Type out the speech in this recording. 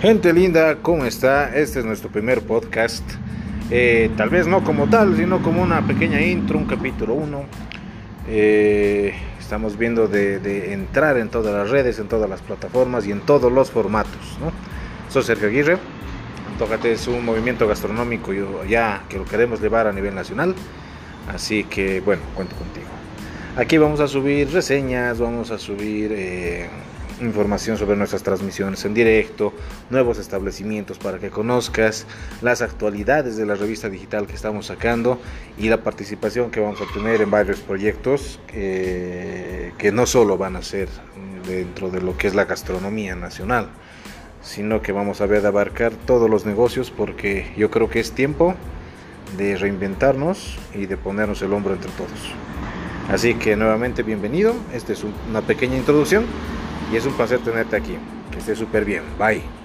Gente linda, ¿cómo está? Este es nuestro primer podcast. Eh, tal vez no como tal, sino como una pequeña intro, un capítulo 1. Eh, estamos viendo de, entrar en todas las redes, en todas las plataformas y en todos los formatos. ¿no? Soy Sergio Aguirre. Tócate es un movimiento gastronómico ya que lo queremos llevar a nivel nacional. Así que bueno, cuento contigo. Aquí vamos a subir reseñas, vamos a subir... Eh, información sobre nuestras transmisiones en directo, nuevos establecimientos para que conozcas, las actualidades de la revista digital que estamos sacando y la participación que vamos a tener en varios proyectos que, que no solo van a ser dentro de lo que es la gastronomía nacional, sino que vamos a ver de abarcar todos los negocios porque yo creo que es tiempo de reinventarnos y de ponernos el hombro entre todos. Así que nuevamente bienvenido, esta es una pequeña introducción y es un placer tenerte aquí. Que estés súper bien. Bye.